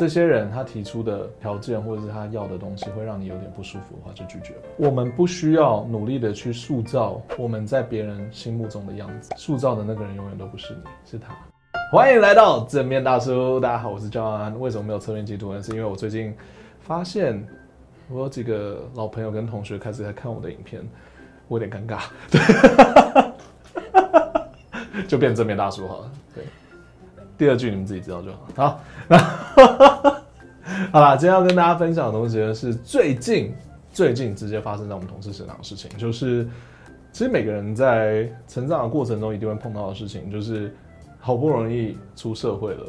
这些人他提出的条件或者是他要的东西会让你有点不舒服的话，就拒绝。我们不需要努力的去塑造我们在别人心目中的样子，塑造的那个人永远都不是你，是他。欢迎来到正面大叔，大家好，我是 John。为什么没有侧面截图呢？是因为我最近发现我有几个老朋友跟同学开始在看我的影片，我有点尴尬，对，就变正面大叔好了。对。第二句你们自己知道就好。好，那 好啦，今天要跟大家分享的东西呢，是最近最近直接发生在我们同事身上的事情，就是其实每个人在成长的过程中一定会碰到的事情，就是好不容易出社会了，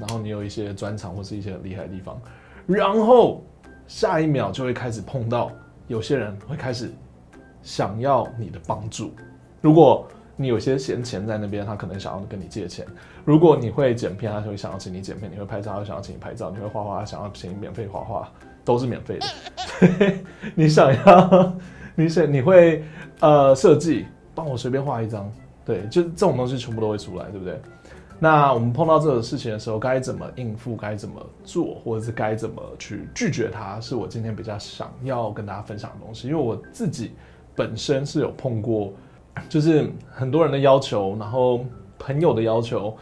然后你有一些专长或是一些很厉害的地方，然后下一秒就会开始碰到有些人会开始想要你的帮助，如果。你有些闲钱在那边，他可能想要跟你借钱。如果你会剪片，他就会想要请你剪片；你会拍照，他想要请你拍照；你会画画，他想要请你免费画画，都是免费的。你想要，你想你会呃设计，帮我随便画一张，对，就这种东西全部都会出来，对不对？那我们碰到这个事情的时候，该怎么应付？该怎么做？或者是该怎么去拒绝他？是我今天比较想要跟大家分享的东西，因为我自己本身是有碰过。就是很多人的要求，然后朋友的要求，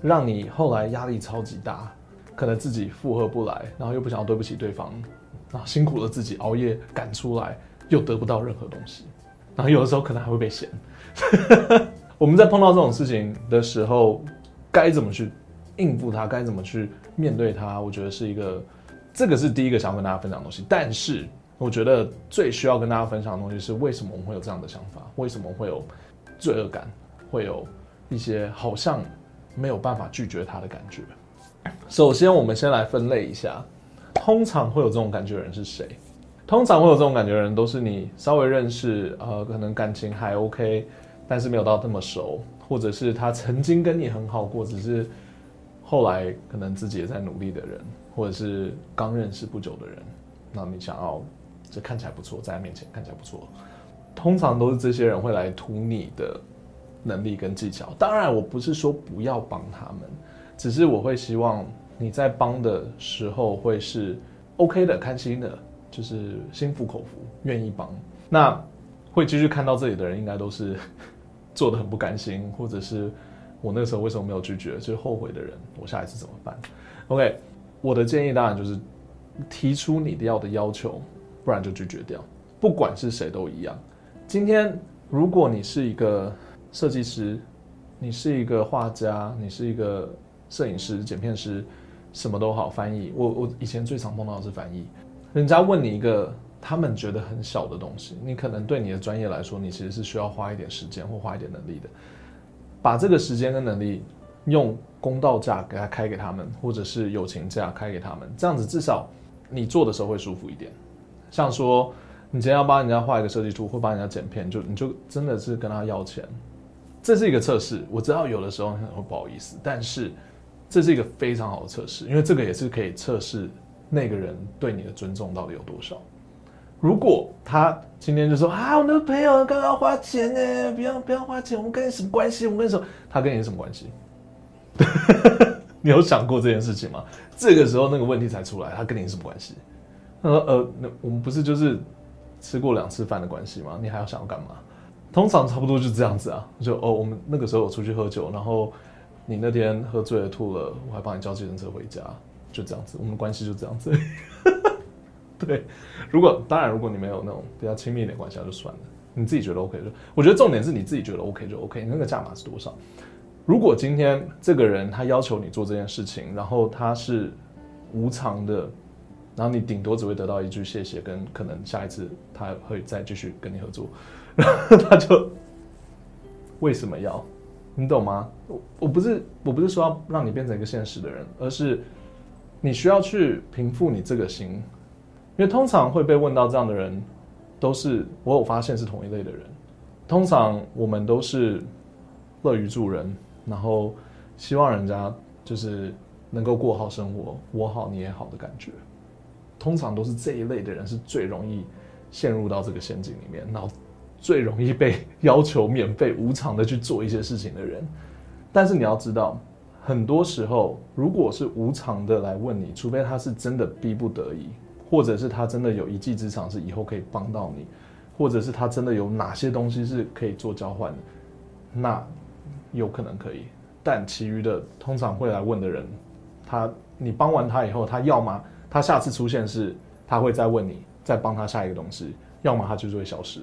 让你后来压力超级大，可能自己负荷不来，然后又不想要对不起对方，然后辛苦了自己熬夜赶出来，又得不到任何东西，然后有的时候可能还会被嫌。我们在碰到这种事情的时候，该怎么去应付它？该怎么去面对它？我觉得是一个，这个是第一个想要跟大家分享的东西，但是。我觉得最需要跟大家分享的东西是为什么我们会有这样的想法？为什么会有罪恶感？会有一些好像没有办法拒绝他的感觉。首先，我们先来分类一下，通常会有这种感觉的人是谁？通常会有这种感觉的人都是你稍微认识，呃，可能感情还 OK，但是没有到这么熟，或者是他曾经跟你很好过，只是后来可能自己也在努力的人，或者是刚认识不久的人，那你想要。这看起来不错，在他面前看起来不错，通常都是这些人会来图你的能力跟技巧。当然，我不是说不要帮他们，只是我会希望你在帮的时候会是 OK 的、开心的，就是心服口服，愿意帮。那会继续看到这里的人，应该都是 做得很不甘心，或者是我那个时候为什么没有拒绝，就是后悔的人。我下一次怎么办？OK，我的建议当然就是提出你的要的要求。不然就拒绝掉，不管是谁都一样。今天如果你是一个设计师，你是一个画家，你是一个摄影师、剪片师，什么都好，翻译。我我以前最常碰到的是翻译，人家问你一个他们觉得很小的东西，你可能对你的专业来说，你其实是需要花一点时间或花一点能力的。把这个时间跟能力用公道价给他开给他们，或者是友情价开给他们，这样子至少你做的时候会舒服一点。像说，你今天要帮人家画一个设计图，或帮人家剪片，就你就真的是跟他要钱，这是一个测试。我知道有的时候可能会不好意思，但是这是一个非常好的测试，因为这个也是可以测试那个人对你的尊重到底有多少。如果他今天就说啊，我那个朋友刚刚花钱呢，不要不要花钱，我们跟你什么关系？我们跟你说，他跟你什么关系？你有想过这件事情吗？这个时候那个问题才出来，他跟你什么关系？他说：“呃，那我们不是就是吃过两次饭的关系吗？你还要想要干嘛？通常差不多就这样子啊。就哦，我们那个时候有出去喝酒，然后你那天喝醉了吐了，我还帮你叫计程车回家，就这样子，我们关系就这样子。对，如果当然，如果你没有那种比较亲密一点关系，那就算了。你自己觉得 OK 就，我觉得重点是你自己觉得 OK 就 OK。那个价码是多少？如果今天这个人他要求你做这件事情，然后他是无偿的。”然后你顶多只会得到一句谢谢，跟可能下一次他会再继续跟你合作，然 后他就为什么要？你懂吗？我我不是我不是说要让你变成一个现实的人，而是你需要去平复你这个心，因为通常会被问到这样的人，都是我有发现是同一类的人。通常我们都是乐于助人，然后希望人家就是能够过好生活，我好你也好的感觉。通常都是这一类的人是最容易陷入到这个陷阱里面，然后最容易被要求免费无偿的去做一些事情的人。但是你要知道，很多时候，如果是无偿的来问你，除非他是真的逼不得已，或者是他真的有一技之长，是以后可以帮到你，或者是他真的有哪些东西是可以做交换的，那有可能可以。但其余的通常会来问的人，他你帮完他以后，他要么他下次出现是他会再问你，再帮他下一个东西，要么他就是会消失，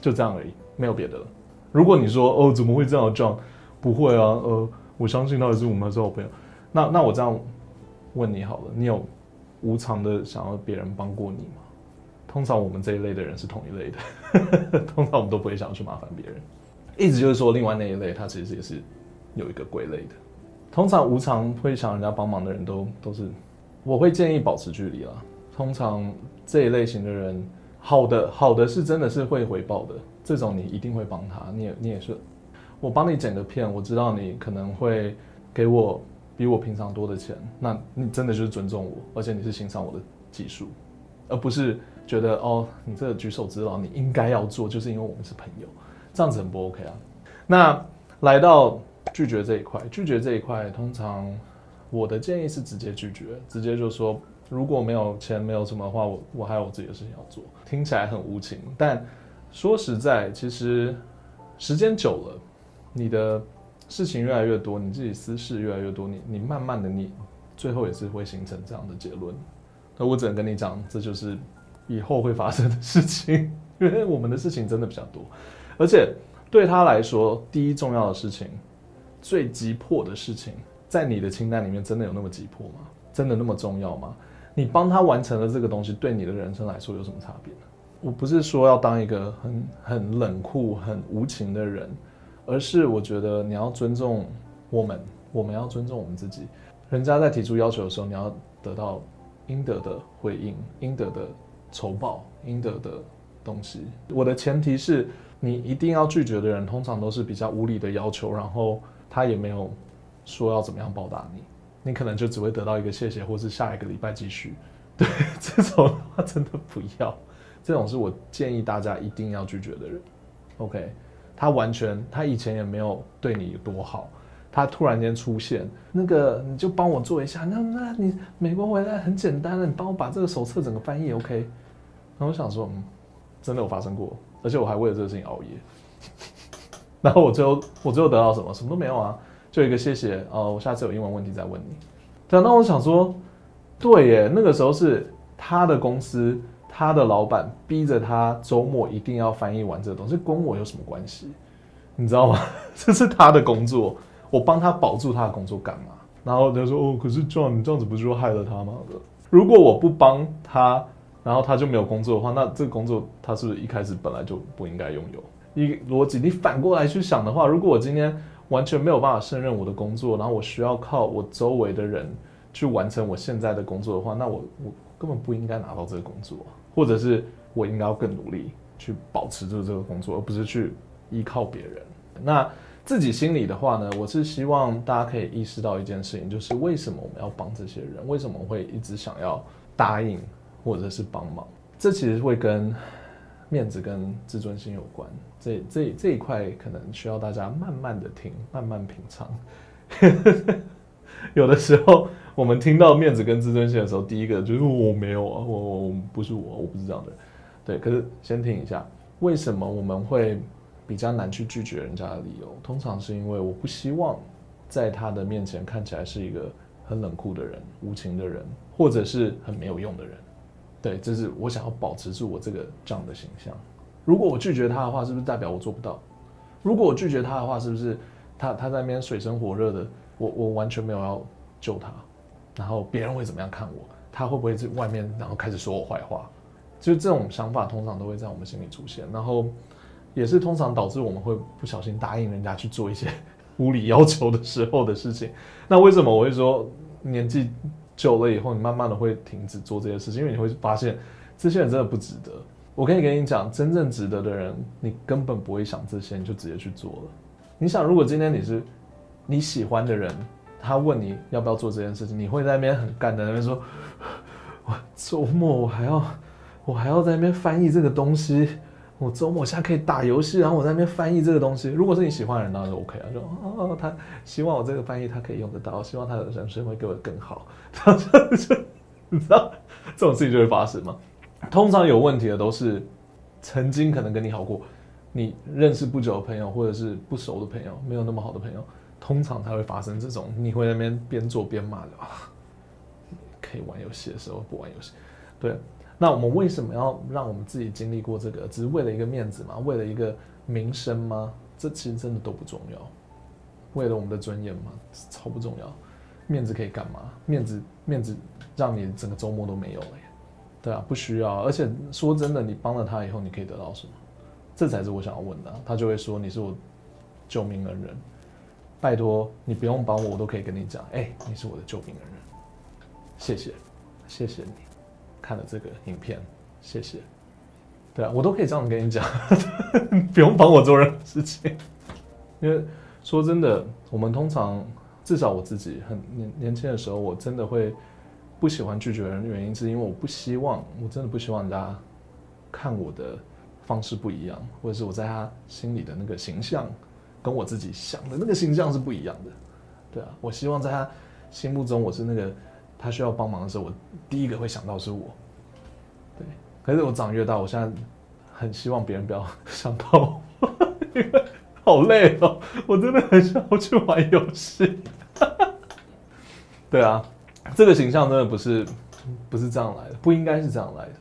就这样而已，没有别的了。如果你说哦，怎么会这样撞？不会啊，呃，我相信他也是我们的好朋友。那那我这样问你好了，你有无偿的想要别人帮过你吗？通常我们这一类的人是同一类的，通常我们都不会想要去麻烦别人。意思就是说，另外那一类他其实也是。有一个归类的，通常无偿会想人家帮忙的人都都是，我会建议保持距离啦。通常这一类型的人，好的好的是真的是会回报的，这种你一定会帮他。你也你也是，我帮你剪个片，我知道你可能会给我比我平常多的钱，那你真的就是尊重我，而且你是欣赏我的技术，而不是觉得哦，你这个举手之劳你应该要做，就是因为我们是朋友，这样子很不 OK 啊。那来到。拒绝这一块，拒绝这一块，通常我的建议是直接拒绝，直接就说如果没有钱，没有什么的话，我我还有我自己的事情要做。听起来很无情，但说实在，其实时间久了，你的事情越来越多，你自己私事越来越多，你你慢慢的，你最后也是会形成这样的结论。那我只能跟你讲，这就是以后会发生的事情，因为我们的事情真的比较多，而且对他来说，第一重要的事情。最急迫的事情，在你的清单里面真的有那么急迫吗？真的那么重要吗？你帮他完成了这个东西，对你的人生来说有什么差别呢？我不是说要当一个很很冷酷、很无情的人，而是我觉得你要尊重我们，我们要尊重我们自己。人家在提出要求的时候，你要得到应得的回应、应得的酬报、应得的东西。我的前提是你一定要拒绝的人，通常都是比较无理的要求，然后。他也没有说要怎么样报答你，你可能就只会得到一个谢谢，或是下一个礼拜继续。对，这种的话真的不要，这种是我建议大家一定要拒绝的人。OK，他完全他以前也没有对你有多好，他突然间出现，那个你就帮我做一下，那那你美国回来很简单的，你帮我把这个手册整个翻译 OK。然后我想说，嗯，真的有发生过，而且我还为了这个事情熬夜。然后我最后我最后得到什么？什么都没有啊，就一个谢谢哦，我下次有英文问题再问你。对，那我想说，对耶，那个时候是他的公司，他的老板逼着他周末一定要翻译完这个东西，跟我有什么关系？你知道吗？这是他的工作，我帮他保住他的工作干嘛？然后他说哦，可是 John，你这样子不是害了他吗？如果我不帮他，然后他就没有工作的话，那这个工作他是不是一开始本来就不应该拥有？一逻辑，你反过来去想的话，如果我今天完全没有办法胜任我的工作，然后我需要靠我周围的人去完成我现在的工作的话，那我我根本不应该拿到这个工作，或者是我应该要更努力去保持住这个工作，而不是去依靠别人。那自己心里的话呢，我是希望大家可以意识到一件事情，就是为什么我们要帮这些人？为什么会一直想要答应或者是帮忙？这其实会跟面子跟自尊心有关。这这这一块可能需要大家慢慢的听，慢慢品尝。有的时候我们听到面子跟自尊心的时候，第一个就是我没有啊，我我不是我，我不是这样的。对，可是先听一下，为什么我们会比较难去拒绝人家的理由？通常是因为我不希望在他的面前看起来是一个很冷酷的人、无情的人，或者是很没有用的人。对，这是我想要保持住我这个这样的形象。如果我拒绝他的话，是不是代表我做不到？如果我拒绝他的话，是不是他他在那边水深火热的，我我完全没有要救他，然后别人会怎么样看我？他会不会在外面然后开始说我坏话？就这种想法通常都会在我们心里出现，然后也是通常导致我们会不小心答应人家去做一些 无理要求的时候的事情。那为什么我会说年纪久了以后，你慢慢的会停止做这些事情？因为你会发现这些人真的不值得。我可以跟你讲，真正值得的人，你根本不会想这些，你就直接去做了。你想，如果今天你是你喜欢的人，他问你要不要做这件事情，你会在那边很干的那边说，我周末我还要我还要在那边翻译这个东西，我周末现在可以打游戏，然后我在那边翻译这个东西。如果是你喜欢的人，当然就 OK 啊，就哦，他希望我这个翻译他可以用得到，希望他的人生会给我更好。然后就你知道这种事情就会发生吗？通常有问题的都是曾经可能跟你好过，你认识不久的朋友，或者是不熟的朋友，没有那么好的朋友，通常才会发生这种，你会在那边边做边骂的啊。可以玩游戏的时候不玩游戏，对。那我们为什么要让我们自己经历过这个？只是为了一个面子吗？为了一个名声吗？这其实真的都不重要。为了我们的尊严吗？超不重要。面子可以干嘛？面子面子让你整个周末都没有了耶。对啊，不需要。而且说真的，你帮了他以后，你可以得到什么？这才是我想要问的。他就会说你是我救命恩人。拜托你不用帮我，我都可以跟你讲，哎，你是我的救命恩人。谢谢，谢谢你看了这个影片，谢谢。对啊，我都可以这样跟你讲，不用帮我做任何事情。因为说真的，我们通常至少我自己很年年轻的时候，我真的会不喜欢拒绝人的原因，是因为我不希望，我真的不希望人家看我的方式不一样，或者是我在他心里的那个形象，跟我自己想的那个形象是不一样的。对啊，我希望在他心目中我是那个。他需要帮忙的时候，我第一个会想到是我。对，可是我长越大，我现在很希望别人不要想到我，因为好累哦。我真的很想要去玩游戏。对啊，这个形象真的不是不是这样来的，不应该是这样来的，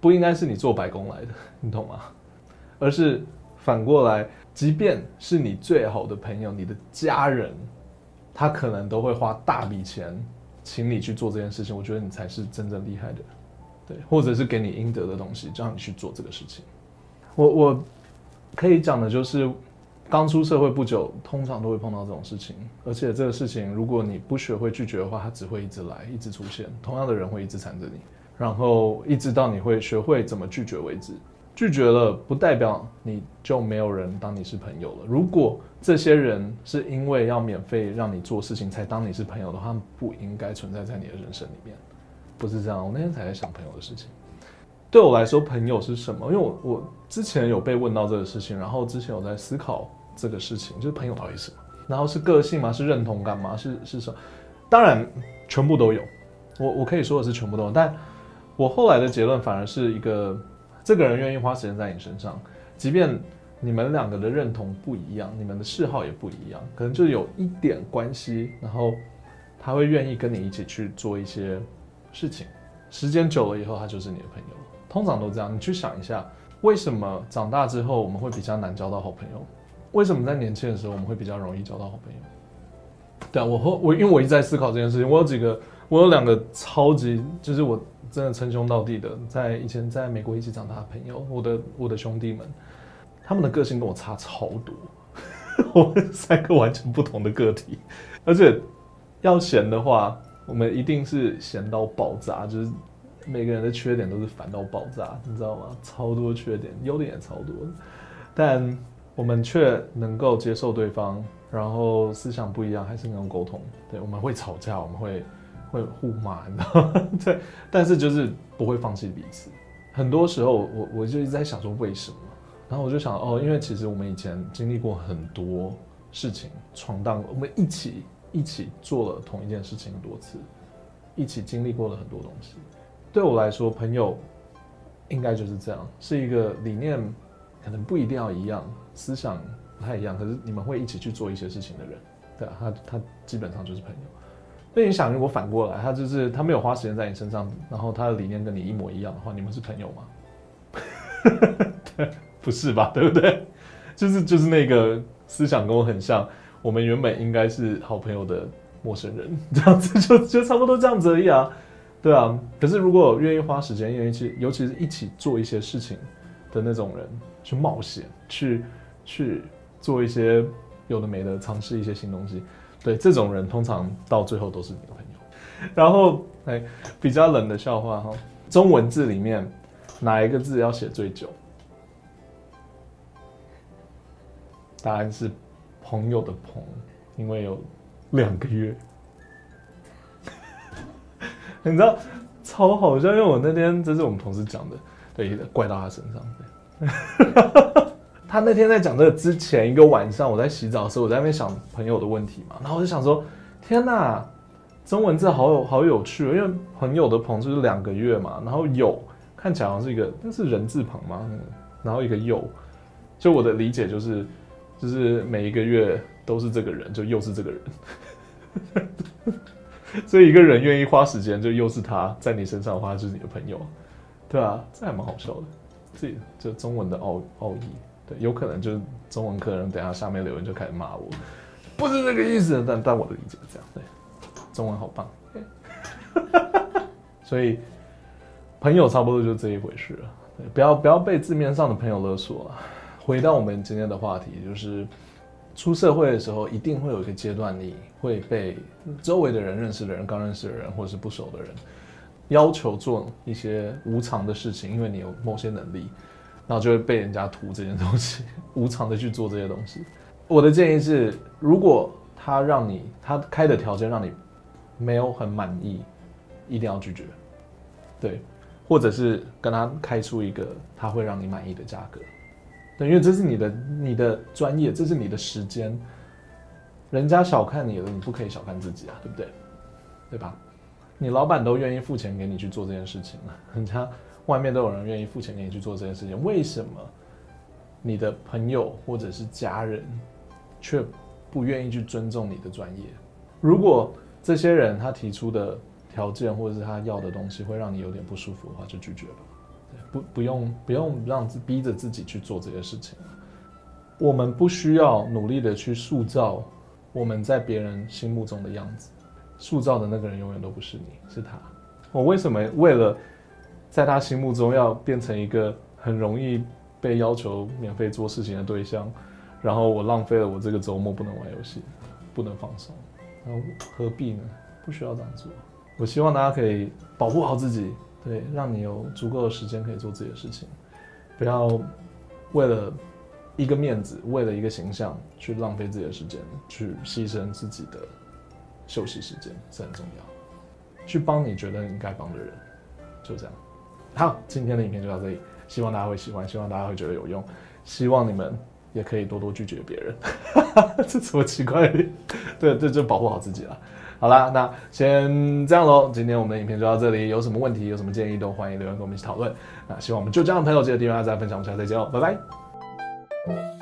不应该是你做白工来的，你懂吗？而是反过来，即便是你最好的朋友、你的家人，他可能都会花大笔钱。请你去做这件事情，我觉得你才是真正厉害的，对，或者是给你应得的东西，让你去做这个事情。我我可以讲的就是，刚出社会不久，通常都会碰到这种事情，而且这个事情如果你不学会拒绝的话，它只会一直来，一直出现，同样的人会一直缠着你，然后一直到你会学会怎么拒绝为止。拒绝了不代表你就没有人当你是朋友了。如果这些人是因为要免费让你做事情才当你是朋友的话，不应该存在在你的人生里面。不是这样，我那天才在想朋友的事情。对我来说，朋友是什么？因为我我之前有被问到这个事情，然后之前有在思考这个事情，就是朋友到底是什么？然后是个性吗？是认同感吗？是是什么？当然，全部都有。我我可以说的是全部都有，但我后来的结论反而是一个。这个人愿意花时间在你身上，即便你们两个的认同不一样，你们的嗜好也不一样，可能就有一点关系，然后他会愿意跟你一起去做一些事情。时间久了以后，他就是你的朋友。通常都这样。你去想一下，为什么长大之后我们会比较难交到好朋友？为什么在年轻的时候我们会比较容易交到好朋友？对啊，我和我因为我一直在思考这件事情。我有几个，我有两个超级，就是我。真的称兄道弟的，在以前在美国一起长大的朋友，我的我的兄弟们，他们的个性跟我差超多，我们三个完全不同的个体，而且要嫌的话，我们一定是嫌到爆炸，就是每个人的缺点都是烦到爆炸，你知道吗？超多缺点，优点也超多，但我们却能够接受对方，然后思想不一样，还是能够沟通。对，我们会吵架，我们会。会互骂，你知道吗？对，但是就是不会放弃彼此。很多时候我，我就一直在想说为什么，然后我就想哦，因为其实我们以前经历过很多事情，闯荡，我们一起一起做了同一件事情很多次，一起经历过了很多东西。对我来说，朋友应该就是这样，是一个理念可能不一定要一样，思想不太一样，可是你们会一起去做一些事情的人，对啊，他他基本上就是朋友。那你想，如果反过来，他就是他没有花时间在你身上，然后他的理念跟你一模一样的话，你们是朋友吗？对，不是吧？对不对？就是就是那个思想跟我很像，我们原本应该是好朋友的陌生人，这样子就就差不多这样子而已啊，对啊。可是如果愿意花时间，愿意去，尤其是一起做一些事情的那种人，去冒险，去去做一些有的没的，尝试一些新东西。对，这种人通常到最后都是你的朋友。然后，哎，比较冷的笑话哈，中文字里面哪一个字要写最久？答案是朋友的“朋”，因为有两个月。你知道超好笑，因为我那天这是我们同事讲的，对，怪到他身上。他那天在讲这个之前一个晚上，我在洗澡的时候，我在那边想朋友的问题嘛，然后我就想说，天哪，中文字好有好有趣，因为朋友的朋就是两个月嘛，然后有看起来好像是一个，那是人字旁吗？然后一个又，就我的理解就是，就是每一个月都是这个人，就又是这个人。所以一个人愿意花时间，就又是他在你身上花，就是你的朋友，对啊，这还蛮好笑的。这这中文的奥奥义，对，有可能就是中文课人等下下面留言就开始骂我，不是这个意思。但但我的理解是这样，对，中文好棒。所以朋友差不多就这一回事了，对，不要不要被字面上的朋友勒索啊。回到我们今天的话题，就是。出社会的时候，一定会有一个阶段，你会被周围的人、认识的人、刚认识的人，或者是不熟的人，要求做一些无偿的事情，因为你有某些能力，然后就会被人家图这件东西，无偿的去做这些东西。我的建议是，如果他让你，他开的条件让你没有很满意，一定要拒绝，对，或者是跟他开出一个他会让你满意的价格。对，因为这是你的你的专业，这是你的时间，人家小看你了，你不可以小看自己啊，对不对？对吧？你老板都愿意付钱给你去做这件事情了，人家外面都有人愿意付钱给你去做这件事情，为什么你的朋友或者是家人却不愿意去尊重你的专业？如果这些人他提出的条件或者是他要的东西会让你有点不舒服的话，就拒绝吧。不不用不用让逼着自己去做这些事情，我们不需要努力的去塑造我们在别人心目中的样子，塑造的那个人永远都不是你，是他。我为什么为了在他心目中要变成一个很容易被要求免费做事情的对象，然后我浪费了我这个周末不能玩游戏，不能放松，然后何必呢？不需要这样做。我希望大家可以保护好自己。对，让你有足够的时间可以做自己的事情，不要为了一个面子，为了一个形象去浪费自己的时间，去牺牲自己的休息时间，这很重要。去帮你觉得你该帮的人，就这样。好，今天的影片就到这里，希望大家会喜欢，希望大家会觉得有用，希望你们也可以多多拒绝别人。这什么奇怪的？对，这就保护好自己了。好啦，那先这样喽。今天我们的影片就到这里，有什么问题、有什么建议，都欢迎留言跟我们一起讨论。那希望我们就这样的朋友记得订阅、按赞、分享，我们下次再见哦，拜拜。